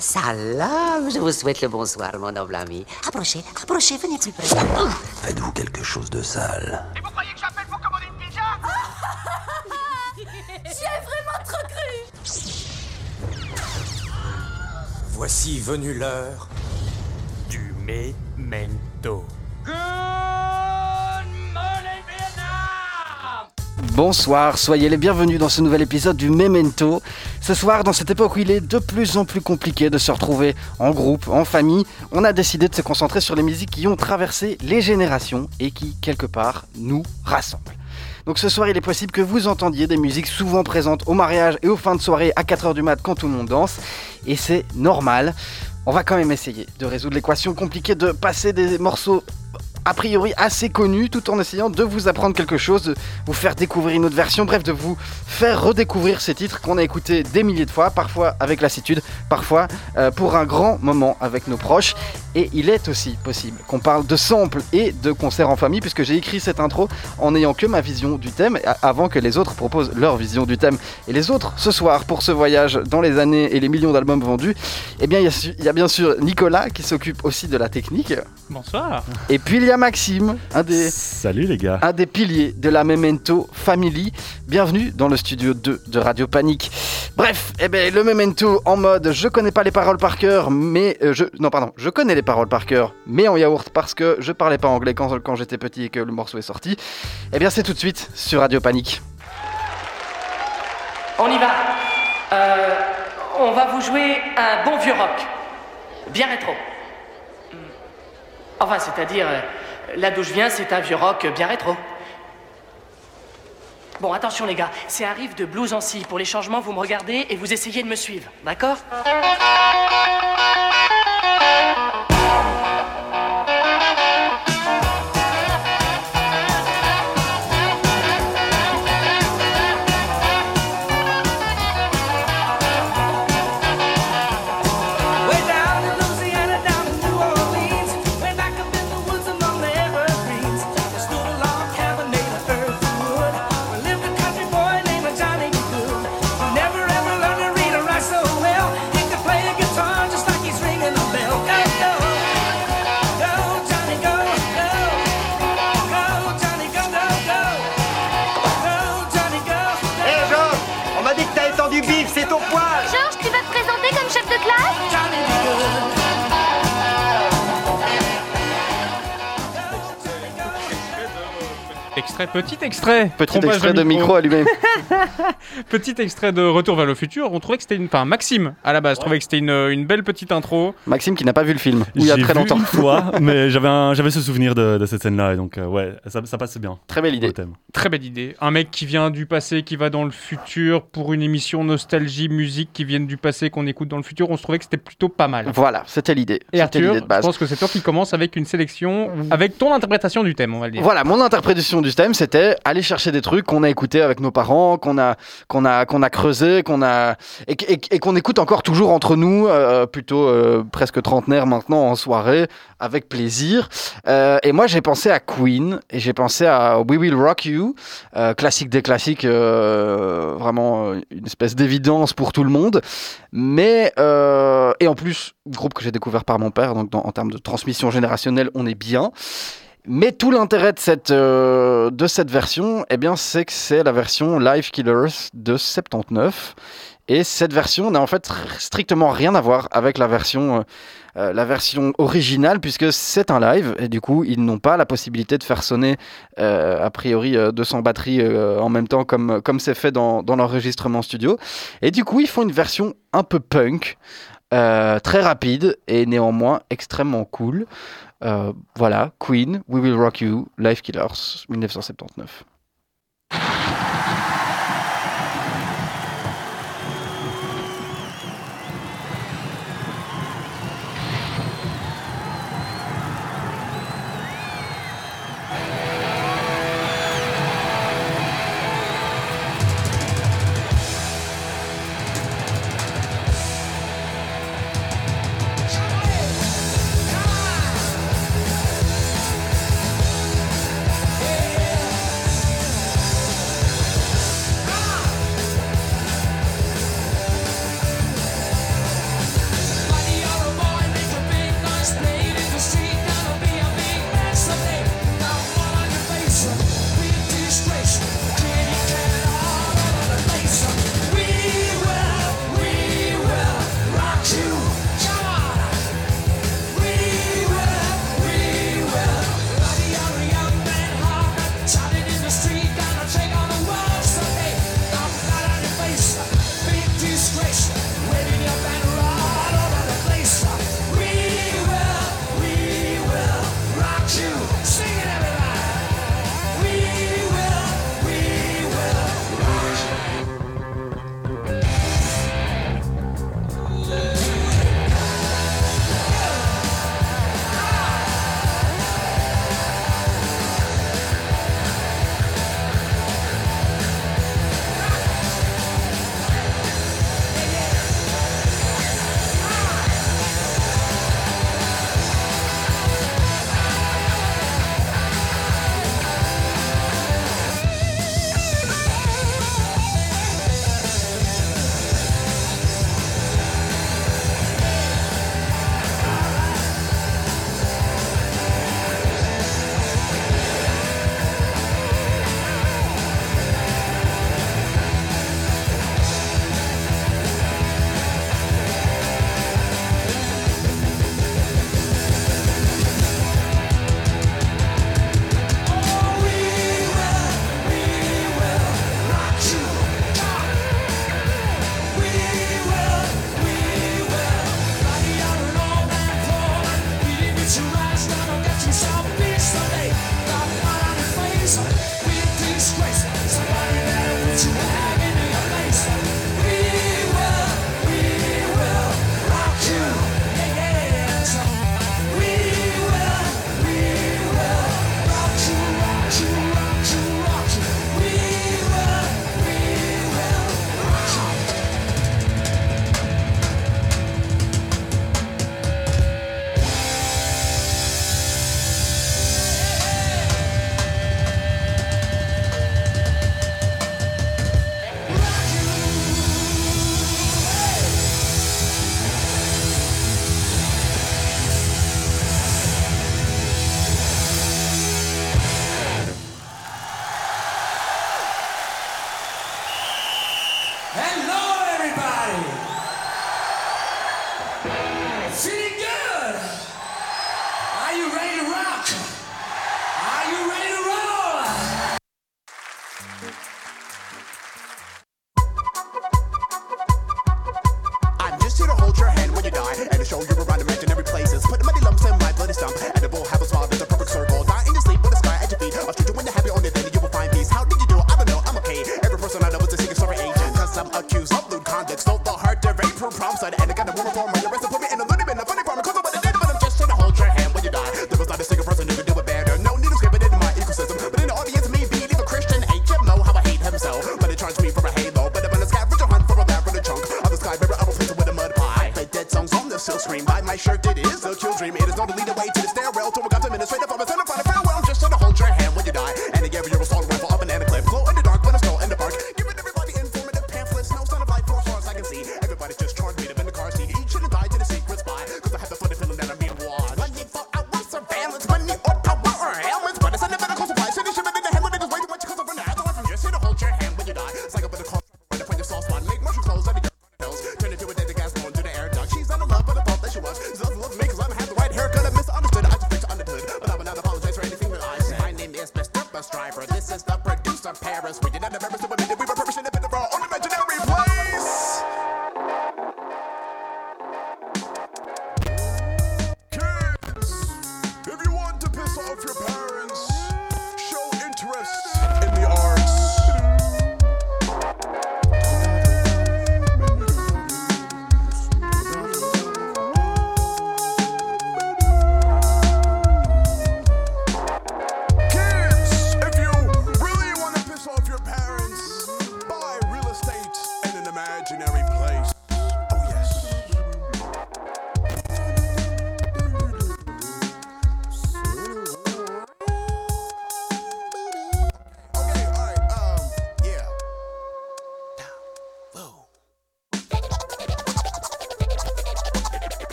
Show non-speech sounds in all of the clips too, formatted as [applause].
salam, je vous souhaite le bonsoir, mon noble ami. Approchez, approchez, venez plus près. Faites-vous quelque chose de sale Et vous croyez que j'appelle pour commander une pizza? [laughs] J'y ai vraiment trop cru Voici venue l'heure du memento. Bonsoir, soyez les bienvenus dans ce nouvel épisode du Memento. Ce soir, dans cette époque où il est de plus en plus compliqué de se retrouver en groupe, en famille, on a décidé de se concentrer sur les musiques qui ont traversé les générations et qui, quelque part, nous rassemblent. Donc ce soir, il est possible que vous entendiez des musiques souvent présentes au mariage et aux fins de soirée à 4h du mat quand tout le monde danse. Et c'est normal. On va quand même essayer de résoudre l'équation compliquée de passer des morceaux a priori assez connus tout en essayant de vous apprendre quelque chose, de vous faire découvrir une autre version, bref, de vous faire redécouvrir ces titres qu'on a écoutés des milliers de fois, parfois avec lassitude, parfois euh, pour un grand moment avec nos proches. Et il est aussi possible qu'on parle de samples et de concerts en famille, puisque j'ai écrit cette intro en n'ayant que ma vision du thème, avant que les autres proposent leur vision du thème. Et les autres, ce soir, pour ce voyage dans les années et les millions d'albums vendus, eh bien, il y a su- il y, a bien sûr Nicolas qui s'occupe aussi de la technique. Bonsoir. Et puis il y a Maxime, un des, Salut les gars. un des piliers de la Memento Family. Bienvenue dans le studio 2 de Radio Panique. Bref, eh ben, le Memento en mode je connais pas les paroles par cœur, mais euh, je. Non, pardon, je connais les paroles par cœur, mais en yaourt parce que je parlais pas anglais quand, quand j'étais petit et que le morceau est sorti. Eh bien, c'est tout de suite sur Radio Panique. On y va. Euh, on va vous jouer un bon vieux rock. Bien rétro. Enfin, c'est-à-dire, euh, là d'où je viens, c'est un vieux rock bien rétro. Bon, attention les gars, c'est un riff de blues en si. Pour les changements, vous me regardez et vous essayez de me suivre, d'accord? Petit extrait. Petit Trompage extrait de micro allumé. [laughs] Petit extrait de Retour vers le futur. On trouvait que c'était une. Enfin, Maxime, à la base, trouvait que c'était une, une belle petite intro. Maxime qui n'a pas vu le film, il y a J'ai très vu longtemps. une fois, [laughs] mais j'avais un- j'avais ce souvenir de, de cette scène-là, et donc euh, ouais, ça, ça passe bien. Très belle idée. thème. Très belle idée. Un mec qui vient du passé, qui va dans le futur pour une émission nostalgie, musique qui viennent du passé, qu'on écoute dans le futur. On se trouvait que c'était plutôt pas mal. Voilà, c'était l'idée. Et C'était Arthur, l'idée de je base. pense que c'est toi qui commence avec une sélection, avec ton interprétation du thème, on va le dire. Voilà, mon interprétation du thème, c'était aller chercher des trucs qu'on a écoutés avec nos parents, qu'on a, qu'on a, a creusé, qu'on a et, qu'on écoute encore toujours entre nous, euh, plutôt euh, presque trentenaire maintenant en soirée, avec plaisir. Euh, et moi, j'ai pensé à Queen et j'ai pensé à We Will Rock You, classique des classiques, vraiment une espèce d'évidence pour tout le monde. Mais et en plus, groupe que j'ai découvert par mon père, donc en termes de transmission générationnelle, on est bien. Mais tout l'intérêt de cette, euh, de cette version, eh bien, c'est que c'est la version Live Killers de 79. Et cette version n'a en fait strictement rien à voir avec la version, euh, euh, la version originale, puisque c'est un live, et du coup, ils n'ont pas la possibilité de faire sonner, a priori, euh, 200 batteries en même temps, comme comme c'est fait dans, dans l'enregistrement studio. Et du coup, ils font une version un peu punk, très rapide, et néanmoins extrêmement cool. Euh, voilà, Queen, We Will Rock You, Live Killers, 1979.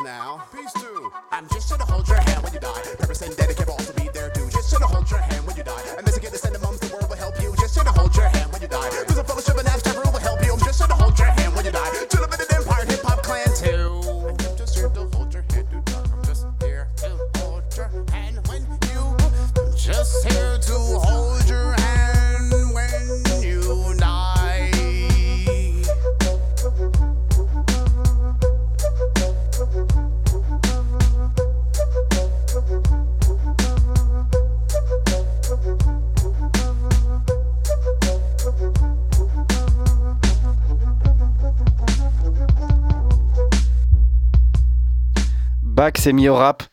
Now. S'est mis au rap.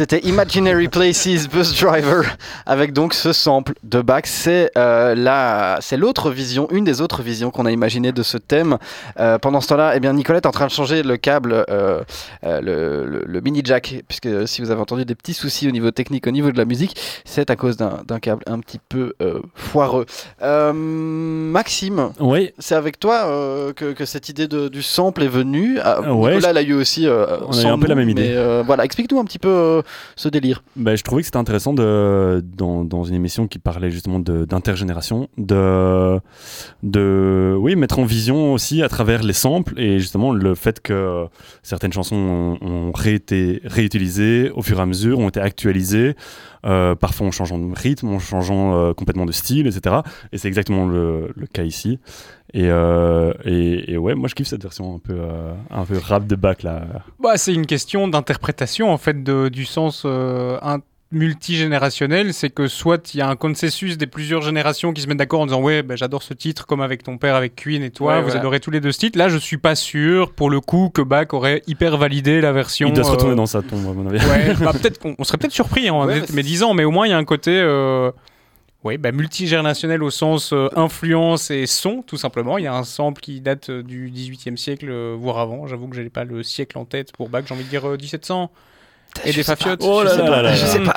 C'était Imaginary Places Bus Driver avec donc ce sample de Bach. C'est euh, la- c'est l'autre vision, une des autres visions qu'on a imaginé de ce thème. Euh, pendant ce temps-là, eh bien Nicolette est en train de changer le câble, euh, euh, le, le- le mini jack, puisque si vous avez entendu des petits soucis au niveau technique, au niveau de la musique, c'est à cause d'un d'un câble un petit peu foireux. Maxime, Oui. c'est avec toi que, que cette idée de- du sample est venue. Ah, ouais, Nicolas l'a eu aussi. On a eu un peu la même idée. mais, voilà, explique-nous un petit peu ce délire. Ben, je trouvais que c'était intéressant de, dans, une émission qui parlait justement d'intergénération, de, de oui, mettre en vision aussi à travers les samples et justement le fait que certaines chansons ont, ont réété réutilisées au fur et à mesure, ont été actualisées, euh, parfois en changeant de rythme, en changeant euh, complètement de style, etc. Et c'est exactement le cas ici. Et, euh, et, et ouais, moi je kiffe cette version un peu, euh, un peu rap de bac là. Bah, c'est une question d'interprétation en fait de, du sens euh, un- multigénérationnel. C'est que soit il y a un consensus des plusieurs générations qui se mettent d'accord en disant ouais bah, j'adore ce titre comme avec ton père avec Queen et toi Ouais, vous voilà. adorez tous les deux ce titre. Là je suis pas sûr pour le coup que Bach aurait hyper validé la version. Il doit se retourner euh, dans sa tombe à mon avis. Ouais, [laughs] bah, peut-être qu'on on serait peut-être surpris en Ouais, mais mes 10 ans, mais au moins il y a un côté ouais, bah, multigénérationnel au sens euh, influence et son, tout simplement. Il y a un sample qui date euh, du 18e siècle, euh, voire avant. J'avoue que j'ai pas le siècle en tête pour Bach, j'ai envie de dire euh, 1700. Et des fafiottes. Oh là je là je sais pas.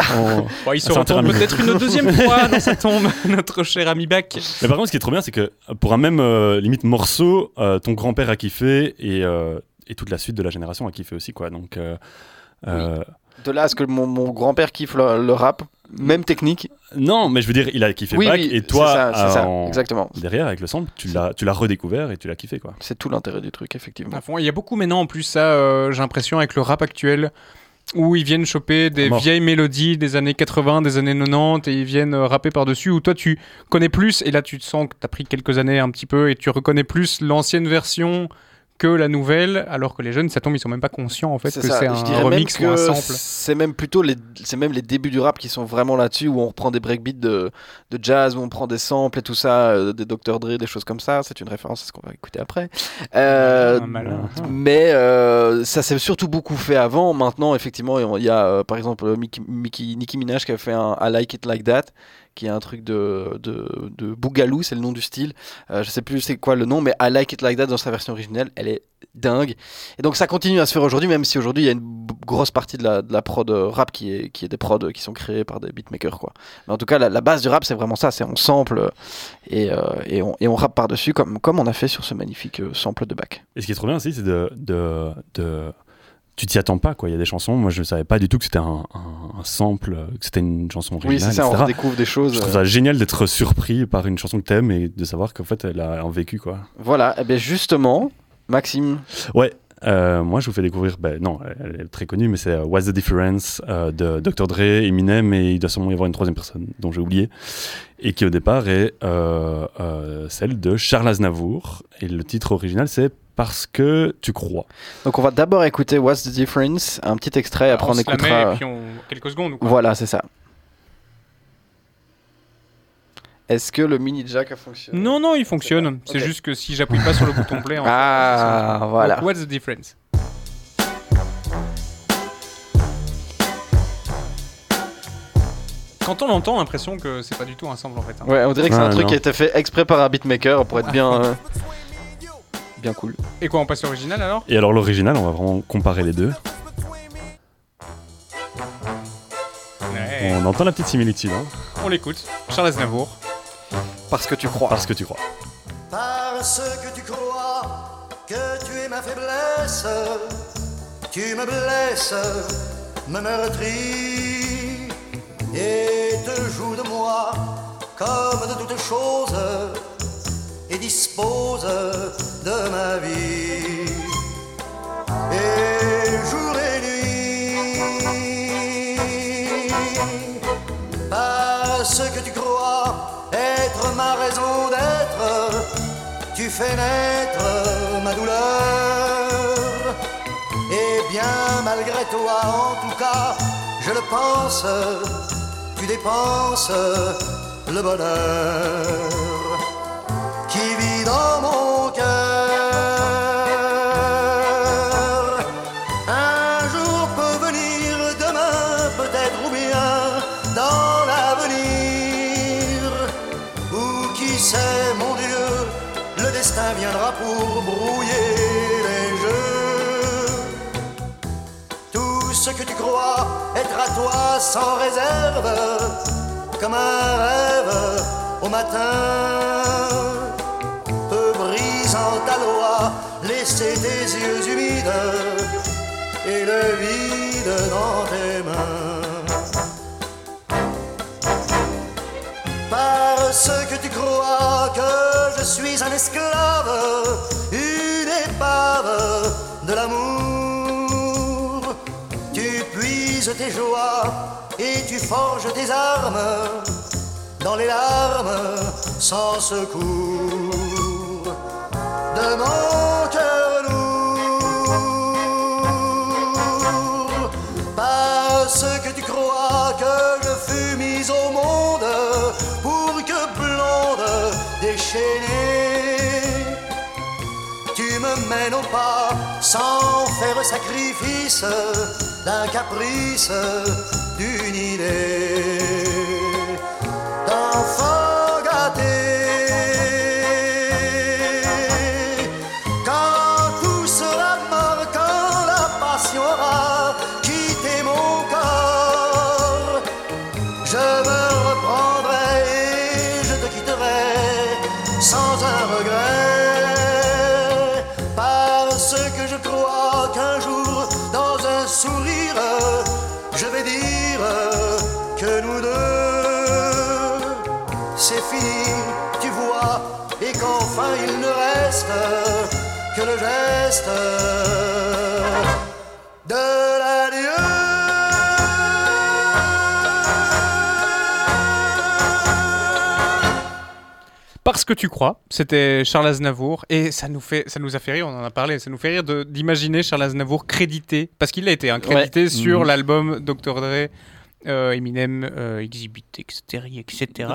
Bon, il se terrain peut-être une deuxième [laughs] fois dans sa tombe, [laughs] notre cher ami Bach. Mais par contre, ce qui est trop bien, c'est que pour un même euh, limite morceau, euh, ton grand-père a kiffé et, euh, et toute la suite de la génération a kiffé aussi, quoi. Donc, euh, euh, De là à ce que mon, mon grand-père kiffe le, le rap, même technique. Non, mais je veux dire, il a kiffé Oui, Bach oui, et toi, c'est ça, c'est ça, en- exactement. derrière avec le sample, tu l'as, tu l'as redécouvert et tu l'as kiffé quoi. C'est tout l'intérêt du truc, effectivement. À fond. Il y a beaucoup maintenant en plus ça, euh, j'ai l'impression avec le rap actuel où ils viennent choper des Mort. vieilles mélodies des années 80, des années 90 et ils viennent euh, rapper par-dessus où toi tu connais plus et là tu te sens que tu as pris quelques années un petit peu et tu reconnais plus l'ancienne version que la nouvelle alors que les jeunes ça tombe ils sont même pas conscients en fait que ça. c'est un remix ou un sample. C'est même plutôt les, c'est même les débuts du rap qui sont vraiment là-dessus où on reprend des breakbeats de, de jazz, où on prend des samples et tout ça, euh, des Dr Dre, des choses comme ça. C'est une référence à ce qu'on va écouter après. Euh, Ah, malin. mais euh, ça s'est surtout beaucoup fait avant. Maintenant, effectivement, il y a euh, par exemple Mickey, Mickey- Nicki Minaj qui a fait un I Like It Like That qui est un truc de, de, Boogaloo, c'est le nom du style. Euh, je sais plus c'est quoi le nom, mais I Like It Like That dans sa version originelle, elle est dingue. Et donc ça continue à se faire aujourd'hui, même si aujourd'hui il y a une grosse partie de la, de la prod euh, rap qui est, qui est des prods qui sont créés par des beatmakers. Quoi. Mais en tout cas, la, base du rap, c'est vraiment ça, c'est on sample euh, et, euh, et, on, et on rappe par-dessus, comme, comme on a fait sur ce magnifique sample de bac. Et ce qui est trop bien aussi, c'est de- tu t'y attends pas quoi. Il y a des chansons, moi je ne savais pas du tout que c'était un, un- un sample, euh, que c'était une chanson originale. Oui, c'est ça, on etc. redécouvre des choses. Je trouve euh, ça génial d'être surpris par une chanson que t'aimes et de savoir qu'en fait elle a un vécu quoi. Voilà, et bien justement, Maxime, Ouais. euh, moi, je vous fais découvrir, ben, non, elle est très connue, mais c'est What's the Difference euh, de Dr. Dre, Eminem, et il doit sûrement y avoir une troisième personne dont j'ai oublié, et qui au départ est euh, celle de Charles Aznavour. Et le titre original, c'est Parce que tu crois. donc on va d'abord écouter What's the Difference, un petit extrait, après on, se la met écoutera. et puis on... quelques secondes ou quoi Voilà, c'est ça. Est-ce que le mini jack a fonctionné? Non, non, il fonctionne. C'est juste que si j'appuie pas sur le bouton play. en [laughs] fait, Ah, voilà. Donc, what's the difference? Quand on l'entend, l'impression que c'est pas du tout un sample en fait. hein. Ouais, on dirait que c'est Ah, un truc non. qui a été fait exprès par un beatmaker pour être bien, euh, [laughs] bien cool. Et quoi, on passe l'original alors? Et alors, l'original, on va vraiment comparer les deux. Ouais. On entend la petite similitude, hein, On l'écoute. Charles Aznavour. Parce que tu crois. parce que tu crois. Parce que tu crois que tu es ma faiblesse, tu me blesses, me meurtris et te joues de moi comme de toutes choses et dispose de ma vie. Et jour et nuit, parce que tu crois être ma raison d'être, tu fais naître ma douleur. Et bien malgré toi, en tout cas, je le pense, tu dépenses le bonheur dans mon cœur. Un jour peut venir, demain peut-être ou bien dans l'avenir. Ou qui sait, mon Dieu, le destin viendra pour brouiller les jeux. Tout ce que tu crois être à toi sans réserve, comme un rêve au matin ta loi, laisser tes yeux humides et le vide dans tes mains. Parce que tu crois que je suis un esclave, une épave de l'amour. Tu puises tes joies et tu forges tes armes dans les larmes sans secours mon lourd. Parce que tu crois que je fus mise au monde pour que blonde déchaînée, tu me mènes au pas sans faire sacrifice d'un caprice, d'une idée d'enfant Parce que tu crois, c'était Charles Aznavour et ça nous fait, ça nous a fait rire, on en a parlé, ça nous fait rire de- d'imaginer Charles Aznavour crédité, parce qu'il a été hein, crédité Ouais. sur Mhm. l'album Dr Dre, euh, Eminem, euh, Exhibit, etc., etc.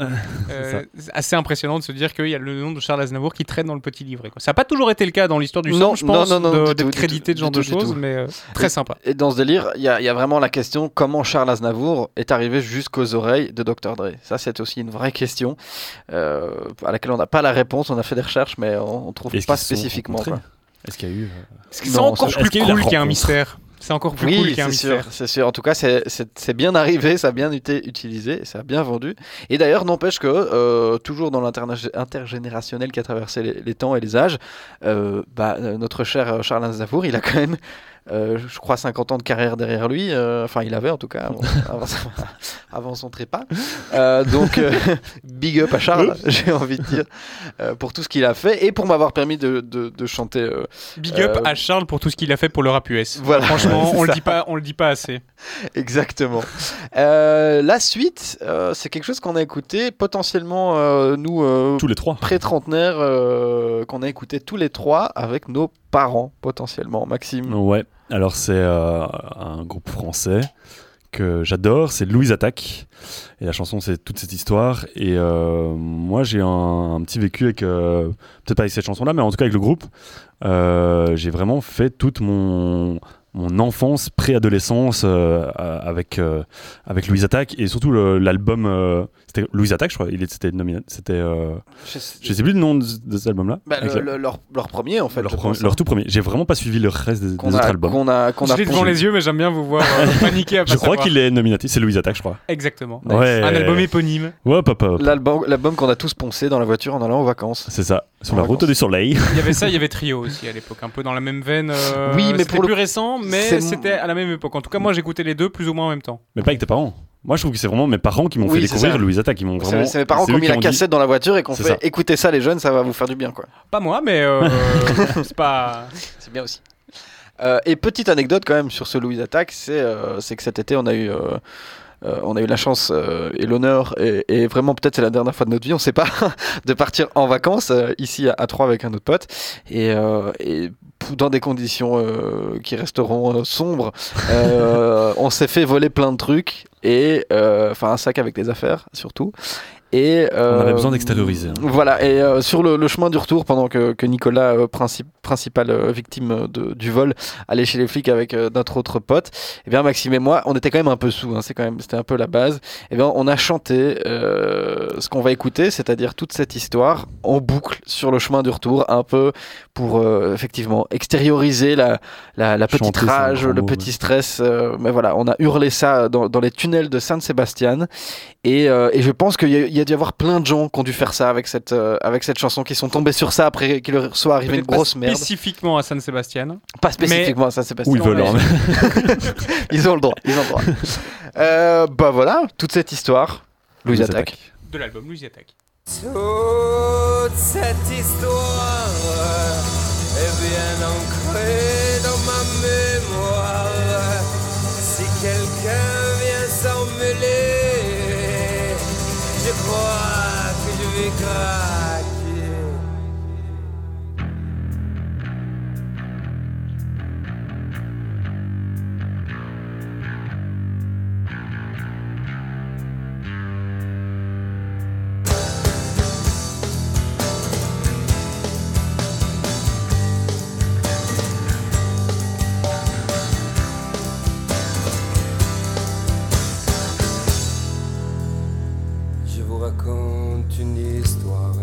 Euh, c'est assez impressionnant de se dire qu'il y a le nom de Charles Aznavour qui traîne dans le petit livret. quoi. Ça n'a pas toujours été le cas dans l'histoire du Non, son, je pense, non, non, non, d'être crédité de genre de choses, mais euh, très Et- sympa. Et dans ce délire, il y, a il y a vraiment la question comment Charles Aznavour est arrivé jusqu'aux oreilles de Dr. Dre? Ça, c'est aussi une vraie question euh, à laquelle on n'a pas la réponse. On a fait des recherches, mais on ne trouve pas spécifiquement. Est-ce qu'il y a eu. C'est Non, encore ça- plus est-ce qu'il y a eu la cool qu'il y a un mystère? C'est encore plus Oui, cool qu'il y a un c'est sûr, c'est sûr. En tout cas, c'est- c'est c'est bien arrivé, ça a bien été utilisé, ça a bien vendu. Et d'ailleurs, n'empêche que, euh, toujours dans l'interna- intergénérationnel qui a traversé les, les temps et les âges, euh, bah, euh, notre cher Charles Aznavour, il a quand même, euh, je crois, 50 ans de carrière derrière lui. euh, Enfin, il avait en tout cas, avant, [laughs] avant son- avant son trépas. Euh, donc, euh, [laughs] big up à Charles, j'ai envie de dire, euh, pour tout ce qu'il a fait et pour m'avoir permis de, de- de chanter. euh, Big up euh, à Charles pour tout ce qu'il a fait pour le rap US. Voilà. Franchement, [laughs] on le ça. dit pas, on le dit pas assez. Exactement. Euh, la suite, euh, c'est quelque chose qu'on a écouté potentiellement, euh, nous, euh, Tous les trois. pré-trentenaires, euh, qu'on a écouté tous les trois avec nos parents, potentiellement. Maxime. Ouais, alors c'est euh, un groupe français que j'adore, c'est Louise Attaque. Et la chanson, c'est toute cette histoire. Et euh, moi, j'ai un, petit vécu avec, euh, peut-être pas avec cette chanson-là, mais en tout cas avec le groupe. J'ai vraiment fait toute mon, mon enfance, préadolescence euh, euh, avec, euh, avec Louise Attaque. Et surtout l'album, euh, c'était Louise Attaque, je crois. Il C'était nominé. C'était. euh, Je sais- je sais plus le nom de, de cet album-là. Bah, le- le- leur, leur premier, en fait. leur, je premier- leur tout premier. J'ai vraiment pas suivi le reste des, autres a, albums. qu'on a, qu'on Je a l'ai devant les yeux, mais j'aime bien vous voir euh, paniquer à [laughs] pas Je crois qu'il est nominatif. C'est Louise Attaque, je crois. Exactement. Ouais. Un album éponyme. Ouais, hop, hop, hop. L'album l'album qu'on a tous poncé dans la voiture en allant aux vacances. C'est ça. Sur En la route vacances. du soleil. Il y avait ça, il y avait Trio aussi à l'époque, un peu dans la même veine. euh, Oui, mais pour le- plus récent, mais c'était à la même époque. En tout cas, moi, j'écoutais les deux plus ou moins en même temps. Mais pas avec tes parents. Moi, je trouve que c'est vraiment mes parents qui m'ont Oui, fait découvrir ça. Louise Attaque. Vraiment. c'est mes parents qui ont mis la cassette dans la voiture et qu'on fait ça. écoutez ça, les jeunes, ça va vous faire du bien. quoi. Pas moi, mais euh, [laughs] c'est pas. C'est bien aussi. Euh, et petite anecdote quand même sur ce Louis Attack, c'est euh, c'est que cet été on a eu, euh, on a eu la chance euh, et l'honneur et, vraiment peut-être c'est la dernière fois de notre vie, on sait pas, [laughs] de partir en vacances euh, ici à, à Troyes avec un autre pote et, dans des conditions qui resteront sombres, [laughs] on s'est fait voler plein de trucs et enfin un sac avec des affaires surtout. Et, On avait euh, besoin d'extérioriser, hein. Voilà, et euh, sur le, le chemin du retour, pendant que, que Nicolas, euh, princi- principale euh, victime de- du vol, allait chez les flics avec euh, notre autre pote, eh bien Maxime et moi, on était quand même un peu sous, hein, c'est quand même, c'était un peu la base. Eh bien, on a chanté euh, ce qu'on va écouter, c'est-à-dire toute cette histoire en boucle sur le chemin du retour, un peu pour euh, effectivement extérioriser la, la, la petite Chanter, rage, le mot, petit ouais. stress. euh, mais voilà, on a hurlé ça dans, dans les tunnels de Saint-Sébastien. Et, euh, et je pense qu'il y, a- il y a dû y avoir plein de gens qui ont dû faire ça avec cette, euh, avec cette chanson, qui sont tombés sur ça après qu'il leur soit arrivé une pas grosse merde. Spécifiquement à San Sébastien. Pas spécifiquement à Saint-Sébastien. Où ils veulent. mais- [laughs] ils ont le droit. Ils ont le droit. [laughs] Euh, bah voilà, toute cette histoire. Louise Louise attaque. Attaque. De l'album Louis Attaque. Toute cette histoire est bien ancrée dans ma mémoire. Crois une histoire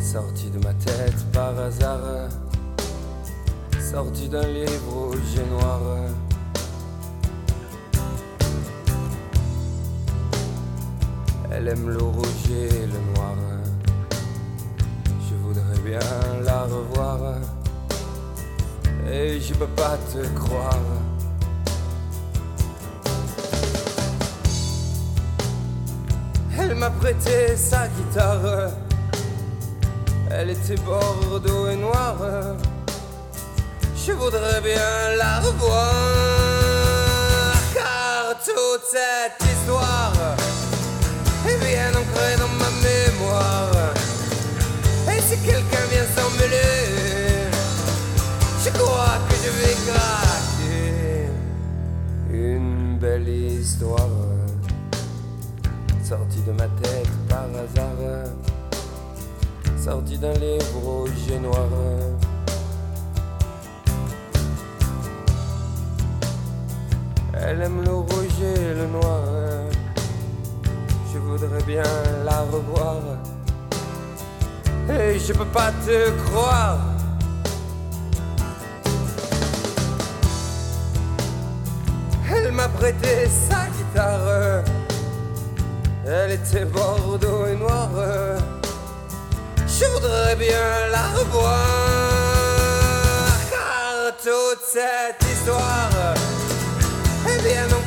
sortie de ma tête par hasard, sortie d'un livre rouge et noir. Elle aime le rouge et le noir. Je voudrais bien la revoir et je peux pas te croire. Elle m'a prêté sa guitare. Elle était bordeaux et noire. Je voudrais bien la revoir. Car toute cette histoire est bien ancrée dans ma mémoire. Et si quelqu'un vient s'en mêler, je crois que je vais craquer. Une belle histoire de ma tête par hasard, sortie d'un livre rouge et noir. Elle aime le rouge et le noir. Je voudrais bien la revoir. Et je peux pas te croire. Elle m'a prêté sa guitare. Elle était bordeaux et noire. Je voudrais bien la revoir. Car toute cette histoire est bien ancrée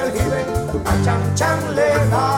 el jibe, a chan chan le daba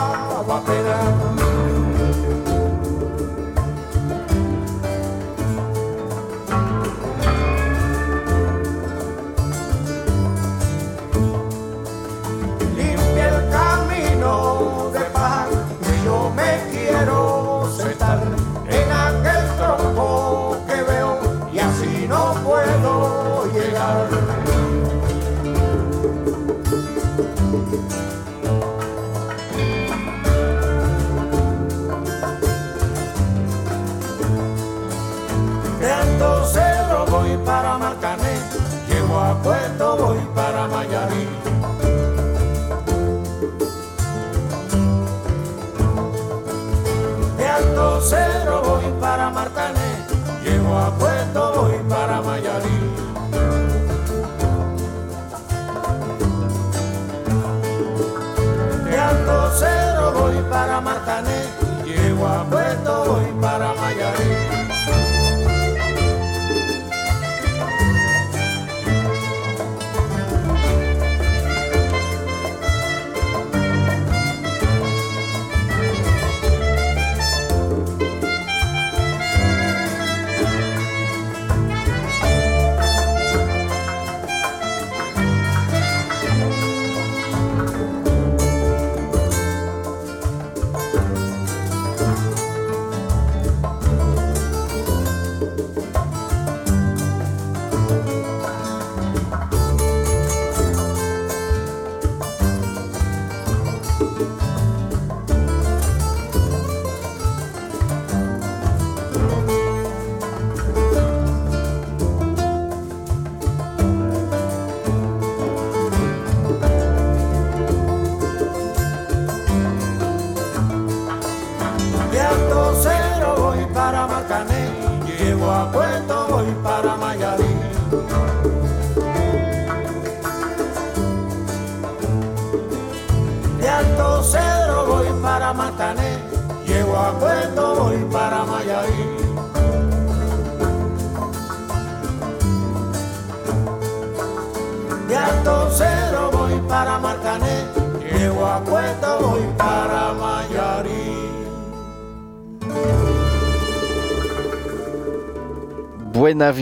llego a Puerto voy para Mayarí.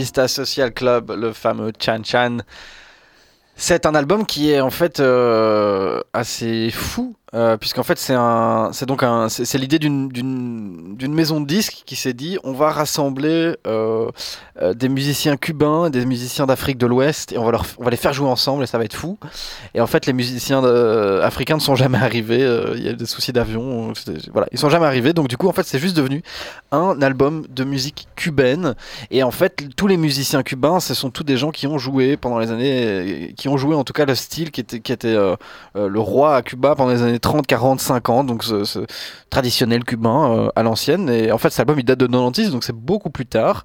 Social Club, le fameux Chan Chan. C'est un album qui est en fait euh, assez fou, euh, puisqu'en fait c'est un, c'est donc un, c'est l'idée d'une, d'une, maison de disques qui s'est dit on va rassembler euh, euh, des musiciens cubains, des musiciens d'Afrique de l'Ouest et on va leur, on va les faire jouer ensemble et ça va être fou. Et en fait les musiciens africains ne sont jamais arrivés, il y a des soucis d'avion, voilà, ils sont jamais arrivés. Donc du coup en fait c'est juste devenu un album de musique cubaine et en fait tous les musiciens cubains ce sont tous des gens qui ont joué pendant les années qui ont joué en tout cas le style qui était qui était le roi à Cuba pendant les années 30 40 50 donc ce, traditionnel cubain euh, à l'ancienne. Et en fait cet album il date de 96 donc c'est beaucoup plus tard.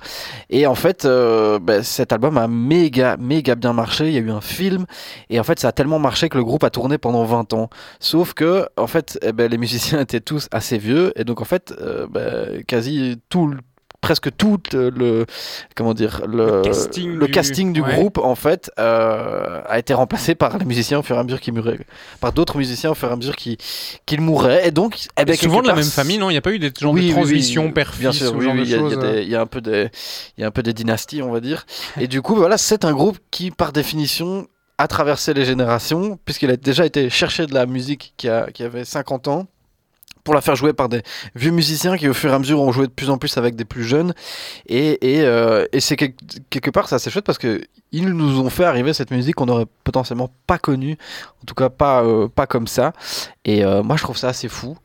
Et en fait euh, ben, cet album a méga méga bien marché. Il y a eu un film. Et en fait ça a tellement marché que le groupe a tourné pendant 20 ans. Sauf que en fait eh ben, les musiciens [laughs] étaient tous assez vieux. Et donc en fait euh, ben, quasi tout presque tout euh, le comment dire le, casting le du- casting du ouais. groupe en fait euh, a été remplacé par les musiciens au fur et à mesure qu'ils mouraient par d'autres musiciens au fur et à mesure qu'ils mouraient. Et donc eh ben, Et souvent de la part, même famille, non? Il n'y a pas eu des genres oui, oui, de oui, transition père-fils bien sûr, oui, oui, y y, il y a un peu des il y a un peu des dynasties on va dire. Et du coup voilà c'est un groupe qui par définition a traversé les générations puisqu'il a déjà été chercher de la musique qui, a, qui avait 50 ans pour la faire jouer par des vieux musiciens qui au fur et à mesure ont joué de plus en plus avec des plus jeunes. Et, et, euh, et c'est quel- quelque part c'est assez chouette parce que ils nous ont fait arriver cette musique qu'on n'aurait potentiellement pas connue. En tout cas pas, euh, pas comme ça. Et euh, moi je trouve ça assez fou.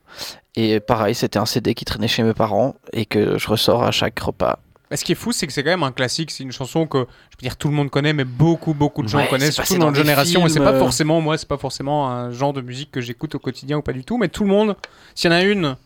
Et pareil c'était un CD qui traînait chez mes parents et que je ressors à chaque repas Mais ce qui est fou, c'est que c'est quand même un classique. C'est une chanson que, je veux dire, tout le monde connaît, mais beaucoup, beaucoup de gens Ouais, connaissent, surtout dans notre génération. et c'est films, pas forcément, moi, c'est pas forcément un genre de musique que j'écoute au quotidien ou pas du tout. Mais tout le monde, s'il y en a une,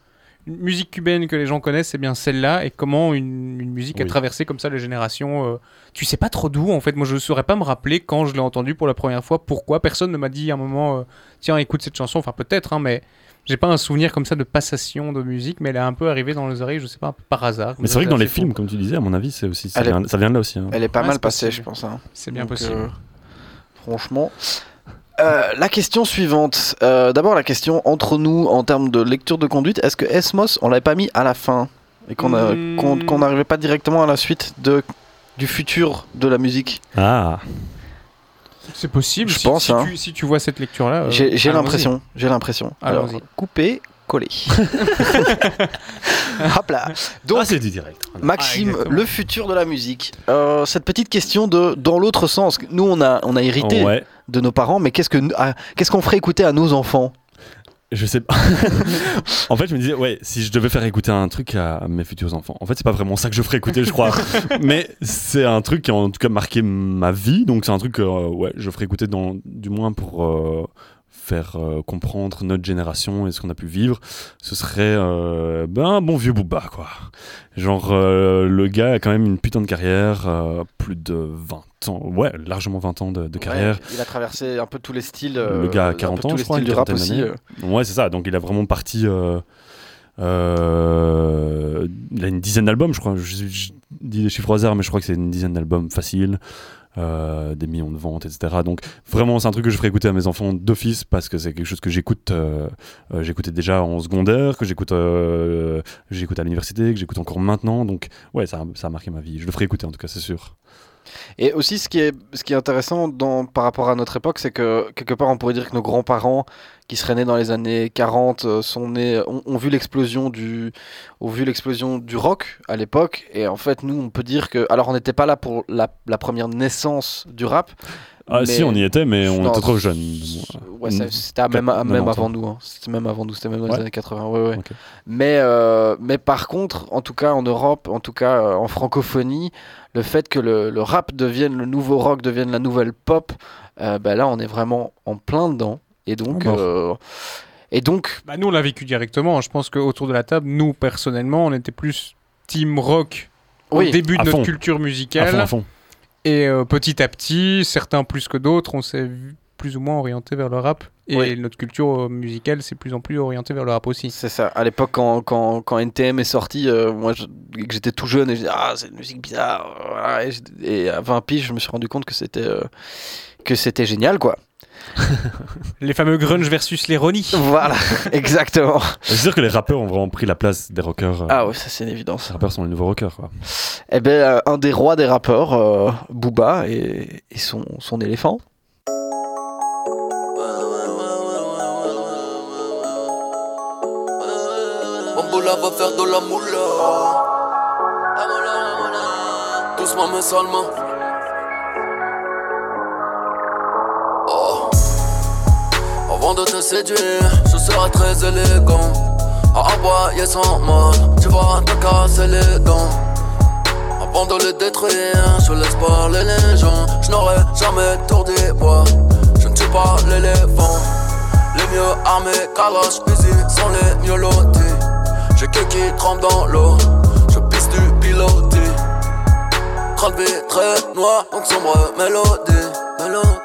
une musique cubaine que les gens connaissent, c'est bien celle-là. Et comment une, une musique a traversé comme ça les générations. euh, tu sais pas trop d'où, en fait. Moi, je saurais pas me rappeler quand je l'ai entendu pour la première fois. Pourquoi Personne ne m'a dit à un moment, euh, tiens, écoute cette chanson. Enfin, peut-être, hein, mais j'ai pas un souvenir comme ça de passation de musique, mais elle est un peu arrivée dans les oreilles, je sais pas, un peu par hasard. Mais c'est vrai que dans les films, comme tu disais, à mon avis, c'est aussi ça, est- vient, ça vient de là aussi. hein. Elle est pas Ouais, mal passée, possible. je pense. hein. C'est bien Donc, possible. euh, franchement. Euh, la question suivante. Euh, D'abord, la question entre nous en termes de lecture de conduite. Est-ce que Esmos, on l'avait pas mis à la fin et qu'on qu'on n'arrivait pas directement à la suite de, du futur de la musique? Ah, C'est possible. Je si, pense, si hein. tu, si tu vois cette lecture-là. euh, J'ai l'impression. J'ai l'impression. Alors, couper, coller. [laughs] Hop là. Donc, Ah, c'est du direct. Maxime, Ah, exactement. le futur de la musique. Euh, cette petite question de dans l'autre sens. Nous, on a, on a hérité Ouais, de nos parents, mais qu'est-ce ah, qu'est-ce qu'on ferait écouter à nos enfants? Je sais pas. [laughs] en fait, je me disais, ouais, si je devais faire écouter un truc à mes futurs enfants. En fait, c'est pas vraiment ça que je ferais écouter, je crois. [laughs] Mais c'est un truc qui a en tout cas marqué ma vie. Donc, c'est un truc que, euh, ouais, je ferais écouter dans, du moins pour euh, faire euh, comprendre notre génération et ce qu'on a pu vivre. Ce serait euh, ben, un bon vieux Booba, quoi. Genre, euh, le gars a quand même une putain de carrière, plus de 20 ans, ouais, largement 20 ans de, de carrière. Ouais, il a traversé un peu tous les styles. euh, Le gars a peu 40 tous ans, je crois, du rap aussi. euh. Ouais, c'est ça. Donc il a vraiment parti. euh, il a une dizaine d'albums, je crois. Je, je dis des chiffres au hasard, mais je crois que c'est une dizaine d'albums faciles. Euh, des millions de ventes, etc. Donc vraiment, c'est un truc que je ferais écouter à mes enfants d'office parce que c'est quelque chose que j'écoute. euh, euh, j'écoutais déjà en secondaire, que j'écoute, à l'université, que j'écoute encore maintenant. Donc ouais, ça, ça a marqué ma vie. Je le ferai écouter en tout cas, c'est sûr. Et aussi, ce qui est, ce qui est intéressant dans, par rapport à notre époque, c'est que quelque part, on pourrait dire que nos grands-parents, qui seraient nés dans les années 40, euh, sont nés, ont, ont vu l'explosion du, ont vu l'explosion du rock à l'époque. Et en fait, nous, on peut dire que, alors, on n'était pas là pour la, la première naissance du rap. Ah mais- si, on y était, mais on Non, était trop jeunes. Ouais, c'était même, à- même 90 avant nous. hein. C'était même avant nous. C'était même dans Ouais. les années 80. Ouais, ouais. Mais, euh, mais par contre, en tout cas en Europe, en tout cas euh, en francophonie, le fait que le, le rap devienne le nouveau rock, devienne la nouvelle pop, euh, bah là, on est vraiment en plein dedans. Et donc, À mort. euh, et donc, Bah, nous, on l'a vécu directement. Je pense qu'autour de la table, nous, personnellement, on était plus team rock Oui, au début de notre fond. culture À musicale. fond, à fond. Et euh, petit à petit, certains plus que d'autres, on s'est plus ou moins orienté vers le rap. Et Oui. notre culture euh, musicale s'est plus en plus orientée vers le rap aussi. c'est ça. À l'époque, quand, quand, quand NTM est sorti, euh, moi, j'étais tout jeune, et je disais, ah, c'est une musique bizarre. Et, à 20 piges, je me suis rendu compte que c'était euh, que c'était génial, quoi. Les fameux grunge versus les Ronnie. Voilà, [laughs] exactement. C'est sûr que les rappeurs ont vraiment pris la place des rockers. euh, Ah ouais, ça c'est une évidence. Les rappeurs sont les nouveaux rockers, quoi. Eh ben, euh, un des rois des rappeurs, euh, Booba, et, et son, son éléphant. Bamboula va faire de la moula. Doucement mais seulement. Avant de te séduire, je serai très élégant. À aboyer sans mal, tu vas te casser les dents. Avant de les détruire, je laisse parler les gens. Je n'aurai jamais tour des bois. Je ne suis pas l'éléphant. Les mieux armés, calage, busy, sont les mieux. J'ai que qui trempe dans l'eau. Je pisse du pilotis. Crâne très noir, donc sombre mélodie. Mélodie.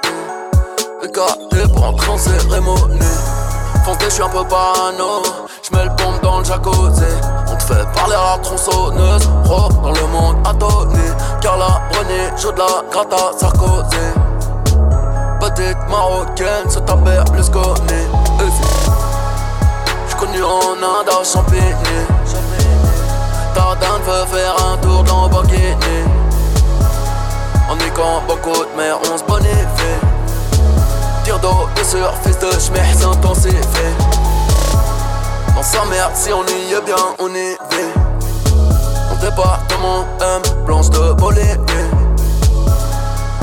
Écarté pour entrer en cérémonie. Foncé, je suis un peu parano. Je mets le pompe dans le jacuzzi. On te fait parler à la tronçonneuse. Pro dans le monde atone. Car la René, joue de la gratte à Sarkozy. Petite marocaine, se taper plus connue. J'suis connu en Inde à Champigny. Ta dame veut faire un tour dans Bikini. On est quand beaucoup de mer, on se bonifie. Tire d'eau de sur fils de schmeh s'intensifie. On s'emmerde si on y est bien, on y vit. Mon département M, blanche de Bolivie.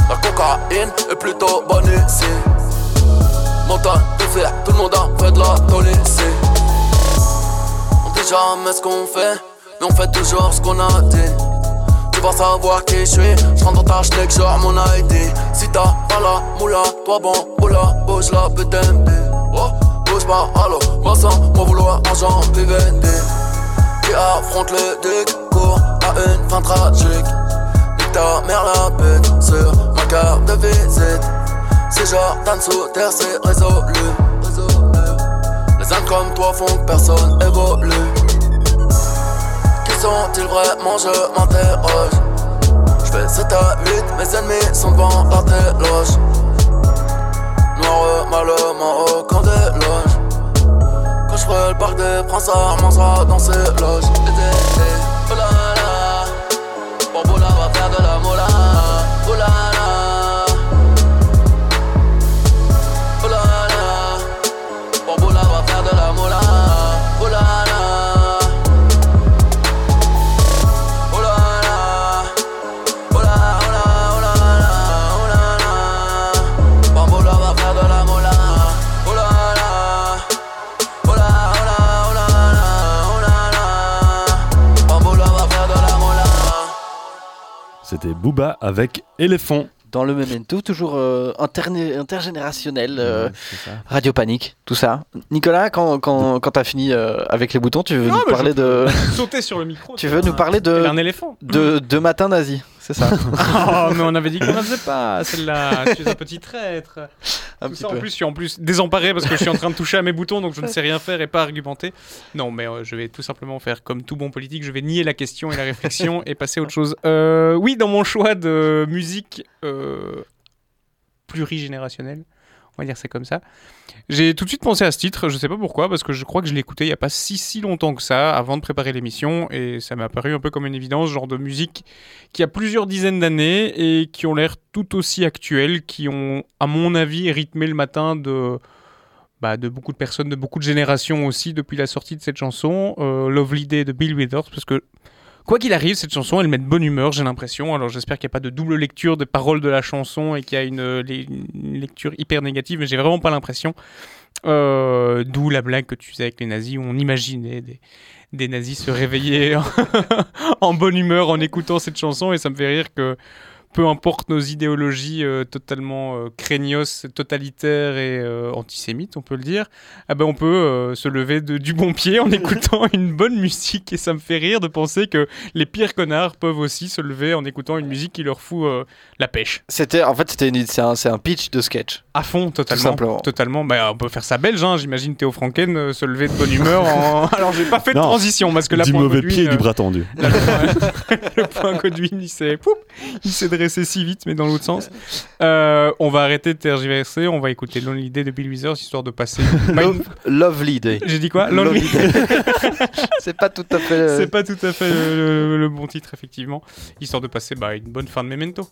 La cocaïne est plutôt bonne ici. Montagne de fer, tout le monde a fait de la ici. On dit jamais ce qu'on fait, mais on fait toujours ce qu'on a dit. Tu vas savoir qui je suis, je rentre dans ta schneck, genre mon ID. Si t'as pas la moula, toi bon, oula, bouge la de Oh, bouge pas, allo, moi sans, moi vouloir argent, vivendi. qui affronte le décours à une fin tragique. Nique ta mère la pute sur ma carte de visite. Si Jordan sous terre, c'est résolu. Les uns comme toi font que personne évolue. Sont-ils vraiment, je m'interroge. Je fais 7 à 8, mes ennemis sont devant la téloge. Noir, malement au camp des loges. Quand je le parc des princes, sera dans ses loges. Et des- des- Oh C'était Booba avec Éléphant. Dans le memento, toujours euh, interne- intergénérationnel, euh, Radio Panique, tout ça. Nicolas, quand, quand, quand t'as fini euh, avec les boutons, tu veux Non, nous parler je de. sauter sur le micro. [laughs] tu veux nous parler de. Un éléphant. De, de matin nazi, c'est ça [laughs] Oh, mais on avait dit qu'on la faisait pas, celle-là. Tu es un petit traître. Un Tout petit ça, en plus, je suis en plus désemparé parce que je suis en train de toucher à mes boutons, donc je ne sais rien faire et pas argumenter. Non, mais euh, je vais tout simplement faire comme tout bon politique, je vais nier la question et la réflexion [laughs] et passer à autre chose. Euh, oui, dans mon choix de musique euh, plurigénérationnelle, on va dire c'est comme ça. J'ai tout de suite pensé à ce titre, je sais pas pourquoi, parce que je crois que je l'ai écouté il y a pas si si longtemps que ça, avant de préparer l'émission, et ça m'a apparu un peu comme une évidence, genre de musique qui a plusieurs dizaines d'années et qui ont l'air tout aussi actuelles, qui ont, à mon avis, rythmé le matin de, bah, de beaucoup de personnes, de beaucoup de générations aussi, depuis la sortie de cette chanson, euh, Lovely Day de Bill Withers, parce que Quoi qu'il arrive, cette chanson, elle met de bonne humeur, j'ai l'impression. Alors j'espère qu'il n'y a pas de double lecture des paroles de la chanson et qu'il y a une, euh, lecture hyper négative, mais j'ai vraiment pas l'impression. Euh, D'où la blague que tu faisais avec les nazis, où on imaginait des, des nazis se réveiller [laughs] en bonne humeur en écoutant cette chanson, et ça me fait rire que peu importe nos idéologies euh, totalement euh, craignos, totalitaires et euh, antisémites, on peut le dire, ah ben on peut euh, se lever de- du bon pied en [laughs] écoutant une bonne musique et ça me fait rire de penser que les pires connards peuvent aussi se lever en écoutant une musique qui leur fout euh, la pêche. C'était, en fait, c'était une- c'est un, c'est un pitch de sketch. À fond, totalement. simplement. Totalement. Bah, on peut faire ça belge, hein. j'imagine Théo Franken euh, se lever de bonne humeur. En... [laughs] Alors j'ai pas fait de Non, transition parce que là du point mauvais Godwin, pied et du bras tendu. [laughs] là, le, point, le point Godwin, il s'est, il s'est dressé si vite, mais dans l'autre sens. Euh, on va arrêter de tergiverser, on va écouter Lonely Day de Bill Withers histoire de passer. [laughs] Une- Lovely Day. J'ai dit quoi Lonely Lonely Day. [laughs] c'est pas tout à fait. euh, C'est pas tout à fait le, le- le bon titre, effectivement. Histoire de passer bah, une bonne fin de Memento.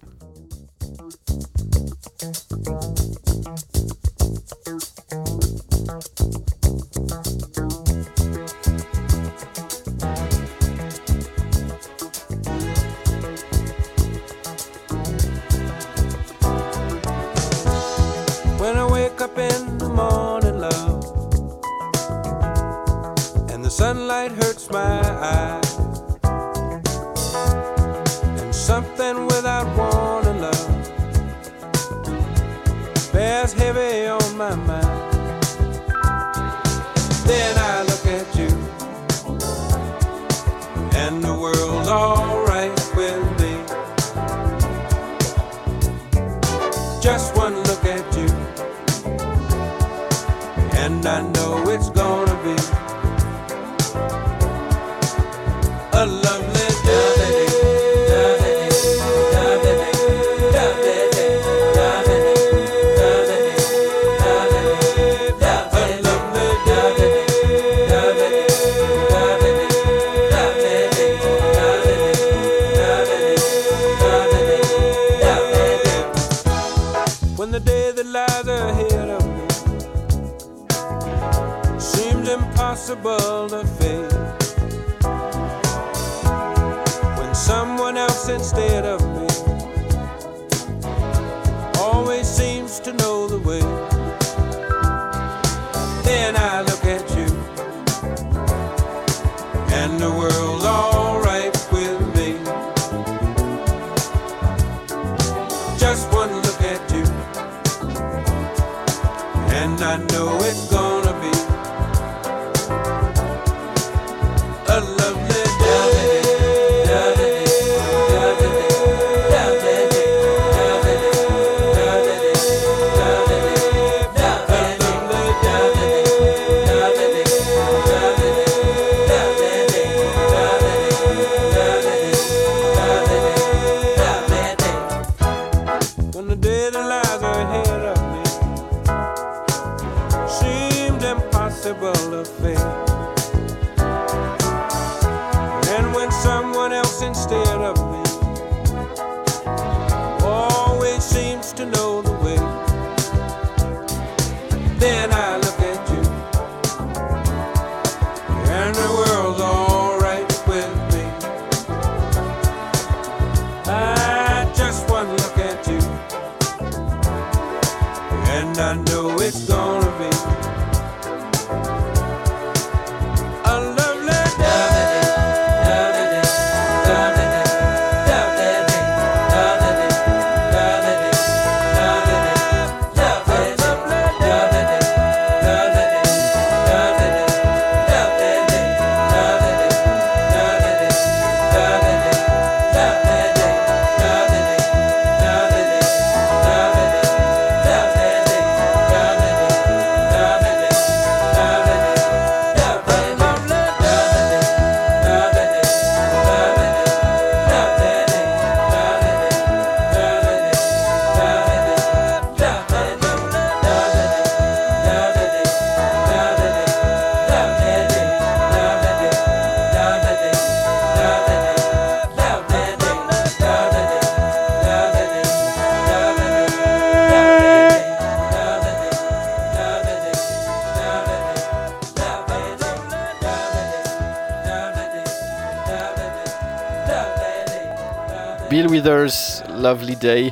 Lovely Day.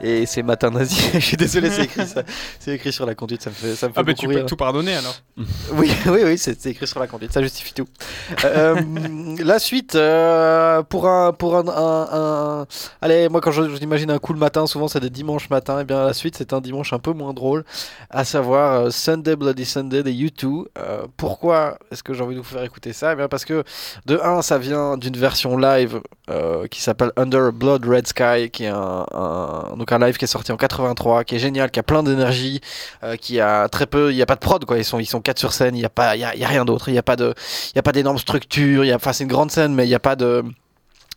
Et c'est matin nazi. [laughs] Je suis désolé, c'est écrit ça. C'est écrit sur la conduite, ça me fait, ça me fait Ah, bah tu peux rire. tout pardonner alors. Oui, [laughs] oui, oui, c'est c'est écrit sur la conduite, ça justifie tout. Euh, [laughs] la suite, euh, pour un, pour un, un- un- allez, moi quand je- j'imagine un cool matin, souvent c'est des dimanches matins. Et bien la suite, c'est un dimanche un peu moins drôle, à savoir euh, Sunday Bloody Sunday des U2. Euh, pourquoi est-ce que j'ai envie de vous faire écouter ça? Eh bien parce que de un, ça vient d'une version live qui s'appelle Under Blood Red Sky, qui est un, un- donc un live qui est sorti en 83, qui est génial, qui a plein d'énergie, euh, qui a très peu, il n'y a pas de prod quoi, ils sont ils sont quatre sur scène, il n'y a pas il y rien d'autre, il n'y a pas de il a pas d'énormes structures, il y a enfin c'est une grande scène mais il n'y a pas de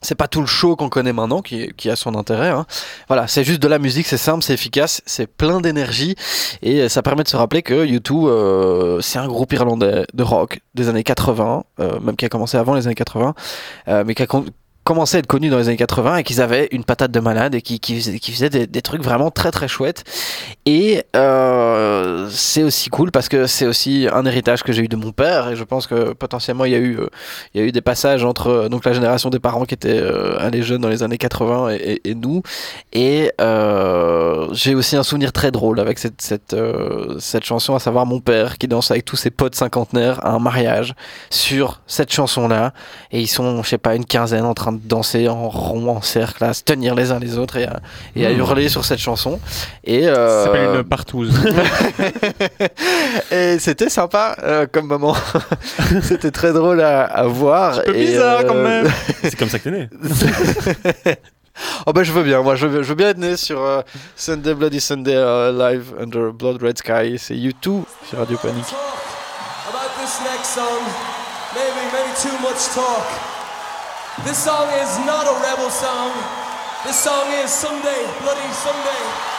c'est pas tout le show qu'on connaît maintenant qui, qui a son intérêt. hein. Voilà, c'est juste de la musique, c'est simple, c'est efficace, c'est plein d'énergie et ça permet de se rappeler que U2 euh, c'est un groupe irlandais de rock des années 80, euh, même qui a commencé avant les années 80, euh, mais qui a commencé à être connu dans les années 80 et qu'ils avaient une patate de malade et qui, qui, faisaient- des, trucs vraiment très très chouettes. Et euh, c'est aussi cool parce que c'est aussi un héritage que j'ai eu de mon père et je pense que potentiellement il y a eu, il y a eu des passages entre donc la génération des parents qui étaient euh, allés jeunes dans les années 80 et, et- et nous. Et euh, j'ai aussi un souvenir très drôle avec cette, cette, euh, cette chanson, à savoir mon père qui danse avec tous ses potes cinquantenaires à un mariage sur cette chanson-là. Et ils sont, je sais pas, une quinzaine en train de danser en rond, en cercle, à se tenir les uns les autres et à, et à Mmh. hurler sur cette chanson. Et, euh, Ça s'appelle une partouze. [laughs] et c'était sympa euh, comme moment. [laughs] c'était très drôle à, à voir. Un peu et, bizarre, quand euh, même. [laughs] C'est comme ça que t'es né. Oh bah je veux bien, moi je veux, je veux bien être né sur euh, Sunday Bloody Sunday live under Blood Red Sky, c'est U2 sur Radio Panic. About this next song, maybe, maybe too much talk. This song is not a rebel song. This song is Sunday, Bloody Sunday.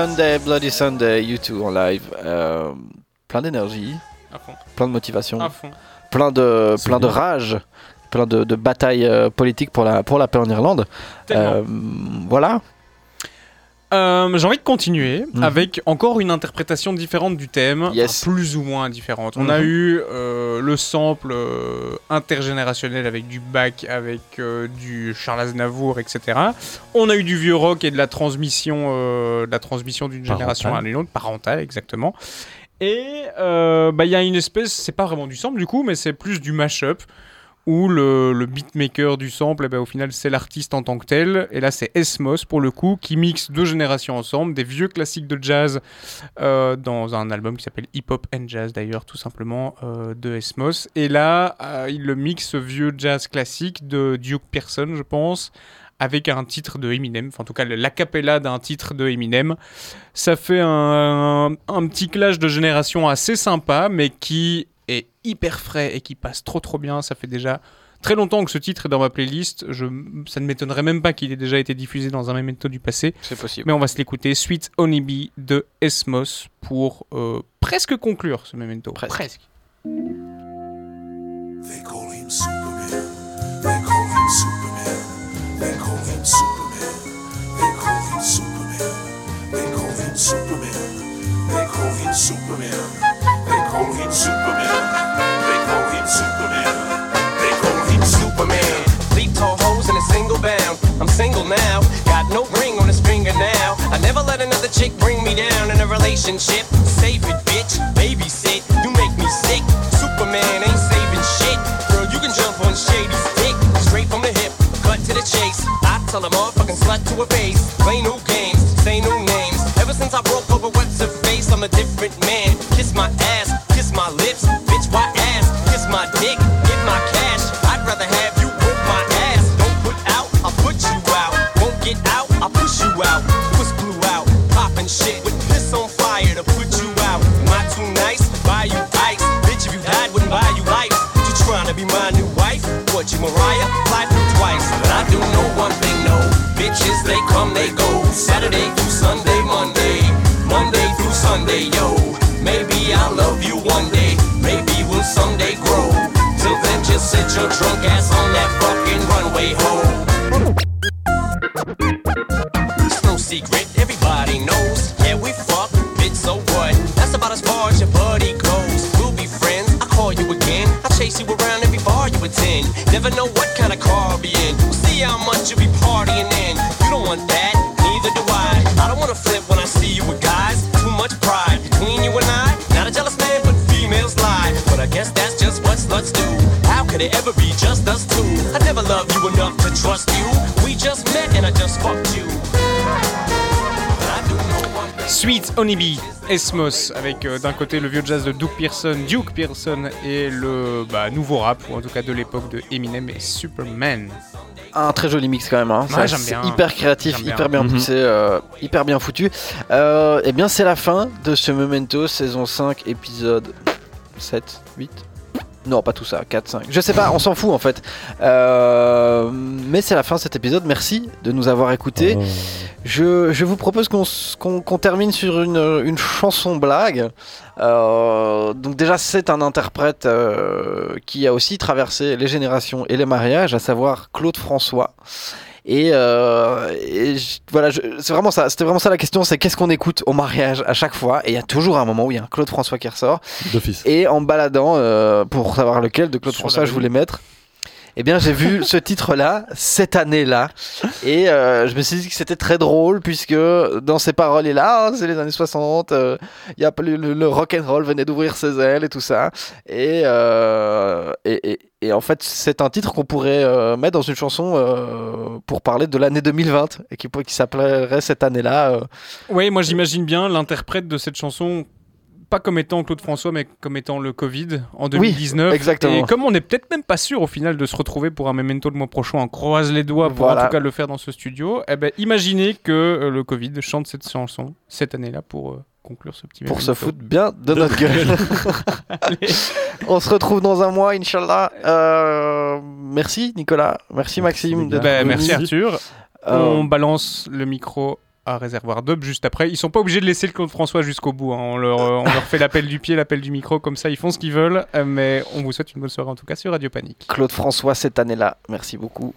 Sunday, Bloody Sunday, U2 en live. Euh, plein d'énergie, plein de motivation, À fond. plein de, plein de rage, plein de, de batailles euh, politiques pour la, pour la paix en Irlande. Euh, voilà. Euh, J'ai envie de continuer Mhm. avec encore une interprétation différente du thème, Yes. plus ou moins différente. On a Mhm. eu euh, le sample euh, intergénérationnel avec du bac, avec euh, du Charles Aznavour, etc. On a eu du vieux rock et de la transmission, euh, de la transmission d'une génération à une autre, parentale exactement. Et euh, bah, il y a une espèce, c'est pas vraiment du sample du coup, mais c'est plus du mashup où le, beatmaker du sample, eh ben, au final, c'est l'artiste en tant que tel. Et là, c'est Esmos, pour le coup, qui mixe deux générations ensemble, des vieux classiques de jazz euh, dans un album qui s'appelle Hip Hop and Jazz, d'ailleurs, tout simplement, euh, de Esmos. Et là, euh, il le mixe vieux jazz classique de Duke Pearson, je pense, avec un titre de Eminem, enfin en tout cas l'acapella d'un titre de Eminem. Ça fait un, un petit clash de génération assez sympa, mais qui hyper frais et qui passe trop trop bien. Ça fait déjà très longtemps que ce titre est dans ma playlist. Je, ça ne m'étonnerait même pas qu'il ait déjà été diffusé dans un memento du passé. C'est possible. Mais on va se l'écouter. Sweet Honeybee de Esmos pour euh, presque conclure ce memento. Presque. They call him Superman. They call him Superman. They call him Superman. They call him Superman. They call him Superman. They call him Superman. Call him Superman. They call him Superman. They call him Superman. Tall hoes in a single bound. I'm single now, got no ring on his finger now. I never let another chick bring me down in a relationship. Save it, bitch. Babysit. You make me sick. Superman ain't saving shit. Girl, you can jump on. Straight from the hip, cut to the chase. I tell a motherfucking slut to her face. Play no games, say no names. Ever since I broke over face, I'm a different man. Kiss my ass, Mariah? Through twice. But I do know one thing, no. Bitches, they come, they go. Saturday through Sunday, Monday. Monday through Sunday, yo. Maybe I'll love you one day. Maybe we'll someday grow. Till then, just sit your drunk ass on that fucking runway, ho. Never know what kind of car I'll be in. We'll see how much you'll be partying in. You don't want that, neither do I. I don't wanna flip when I see you with guys. Too much pride between you and I. Not a jealous man, but females lie. But I guess that's just what sluts do. How could it ever be just us two? I never loved you enough Sweet Honeybee, Esmos, avec euh, d'un côté le vieux jazz de Duke Pearson, Duke Pearson, et le bah, nouveau rap, ou en tout cas de l'époque de Eminem et Superman. Un très joli mix quand même. Hein. Ouais, c'est bien. hyper créatif, J'aime bien. hyper bien Mhm. poussé, euh, hyper bien foutu. Euh, et bien c'est la fin de ce Memento, saison 5, épisode 7, 8 non, pas tout ça, 4, 5. Je sais pas, on s'en fout en fait. Euh, mais c'est la fin de cet épisode. Merci de nous avoir écoutés. Oh. Je, je vous propose qu'on termine sur une, une chanson blague. Euh, donc déjà, c'est un interprète euh, qui a aussi traversé les générations et les mariages, à savoir Claude François. Et, euh, et je- voilà, c'est vraiment ça. C'était vraiment ça la question, c'est qu'est-ce qu'on écoute au mariage à chaque fois? Et il y a toujours un moment où il y a un Claude François qui ressort. D'office. Et en baladant, euh, pour savoir lequel de Claude Sur François je voulais mettre, eh bien j'ai vu ce titre-là cette année-là. Et euh, je me suis dit que c'était très drôle puisque dans ses paroles, il là, Ah, c'est les années 60, euh, y a le, le, rock and roll venait d'ouvrir ses ailes et tout ça. Et, euh, et, et- en fait, c'est un titre qu'on pourrait euh, mettre dans une chanson euh, pour parler de l'année 2020 et qui, qui s'appellerait cette année-là. euh, Oui, moi j'imagine bien l'interprète de cette chanson, pas comme étant Claude François, mais comme étant le Covid en 2019. exactement. Et comme on n'est peut-être même pas sûr au final de se retrouver pour un memento le mois prochain, on croise les doigts pour Voilà. en tout cas le faire dans ce studio, eh ben, imaginez que euh, le Covid chante cette chanson cette année-là pour euh, conclure ce petit pour se foutre bien de, De notre gueule. [laughs] On se retrouve dans un mois, Inch'Allah. Euh, merci Nicolas, merci Maxime. d'être Ben, venu. merci Arthur. Euh, On balance le micro à Réservoir Dub juste après. Ils sont pas obligés de laisser le Claude François jusqu'au bout. hein. On, leur, euh, on leur fait l'appel du pied, l'appel du micro, comme ça ils font ce qu'ils veulent. Euh, mais on vous souhaite une bonne soirée en tout cas sur Radio Panique. Claude François cette année-là. Merci beaucoup.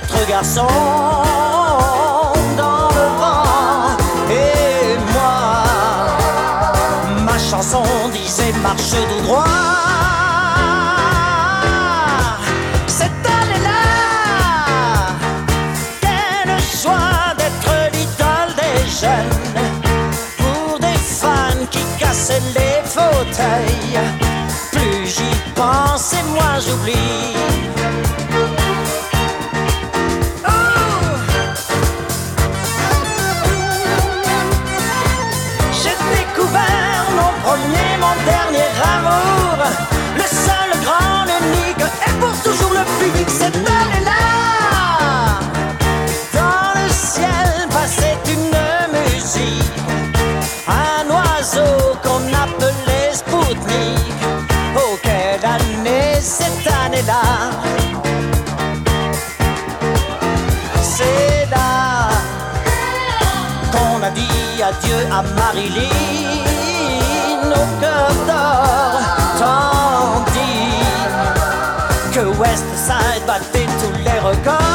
Quatre garçons dans le vent. Et moi, ma chanson disait marche tout droit. Cette année-là, quelle joie d'être l'idole des jeunes. Pour des fans qui cassaient les fauteuils. Plus j'y pense et moins j'oublie. C'est là. Qu'on a dit adieu à Marilyn. Au cœur d'or, tandis que West Side battait tous les records.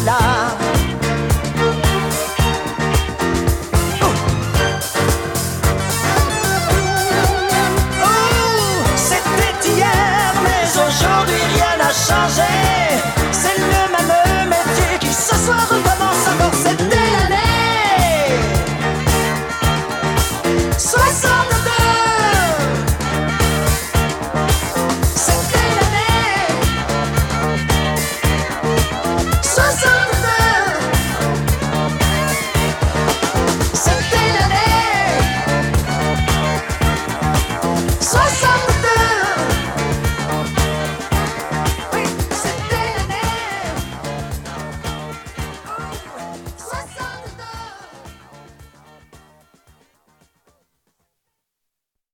Révolution arrivait cette année-là.